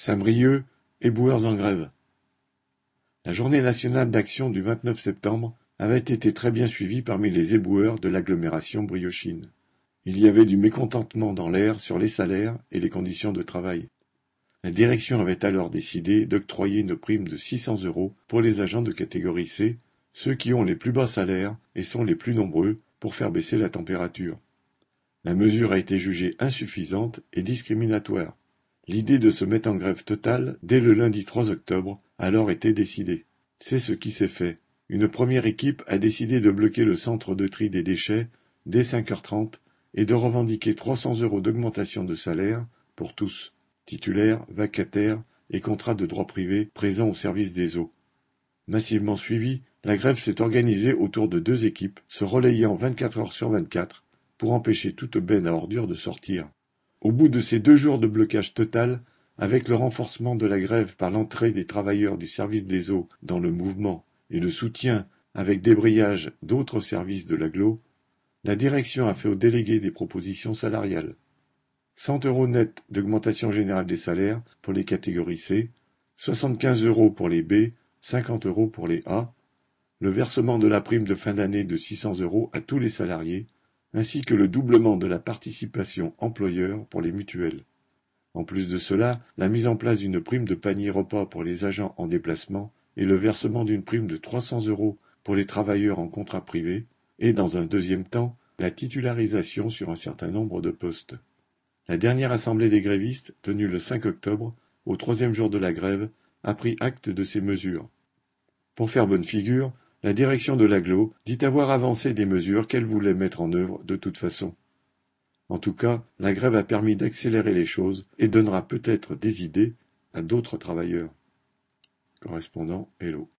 Saint-Brieuc, éboueurs en grève. La journée nationale d'action du 29 septembre avait été très bien suivie parmi les éboueurs de l'agglomération briochine. Il y avait du mécontentement dans l'air sur les salaires et les conditions de travail. La direction avait alors décidé d'octroyer une prime de 600 euros pour les agents de catégorie C, ceux qui ont les plus bas salaires et sont les plus nombreux pour faire baisser la température. La mesure a été jugée insuffisante et discriminatoire. L'idée de se mettre en grève totale dès le lundi 3 octobre a alors été décidée. C'est ce qui s'est fait. Une première équipe a décidé de bloquer le centre de tri des déchets dès 5h30 et de revendiquer 300 euros d'augmentation de salaire pour tous, titulaires, vacataires et contrats de droit privé présents au service des eaux. Massivement suivie, la grève s'est organisée autour de deux équipes se relayant 24 heures sur 24 pour empêcher toute benne à ordures de sortir. Au bout de ces deux jours de blocage total, avec le renforcement de la grève par l'entrée des travailleurs du service des eaux dans le mouvement et le soutien avec débrayage d'autres services de l'agglo, la direction a fait aux délégués des propositions salariales. 100 euros net d'augmentation générale des salaires pour les catégories C, 75 euros pour les B, 50 euros pour les A, le versement de la prime de fin d'année de 600 euros à tous les salariés, ainsi que le doublement de la participation employeur pour les mutuelles. En plus de cela, la mise en place d'une prime de panier repas pour les agents en déplacement et le versement d'une prime de 300 euros pour les travailleurs en contrat privé, et dans un deuxième temps, la titularisation sur un certain nombre de postes. La dernière assemblée des grévistes, tenue le 5 octobre, au troisième jour de la grève, a pris acte de ces mesures. Pour faire bonne figure, la direction de l'Aglo dit avoir avancé des mesures qu'elle voulait mettre en œuvre de toute façon. En tout cas, la grève a permis d'accélérer les choses et donnera peut-être des idées à d'autres travailleurs. Correspondant Hello.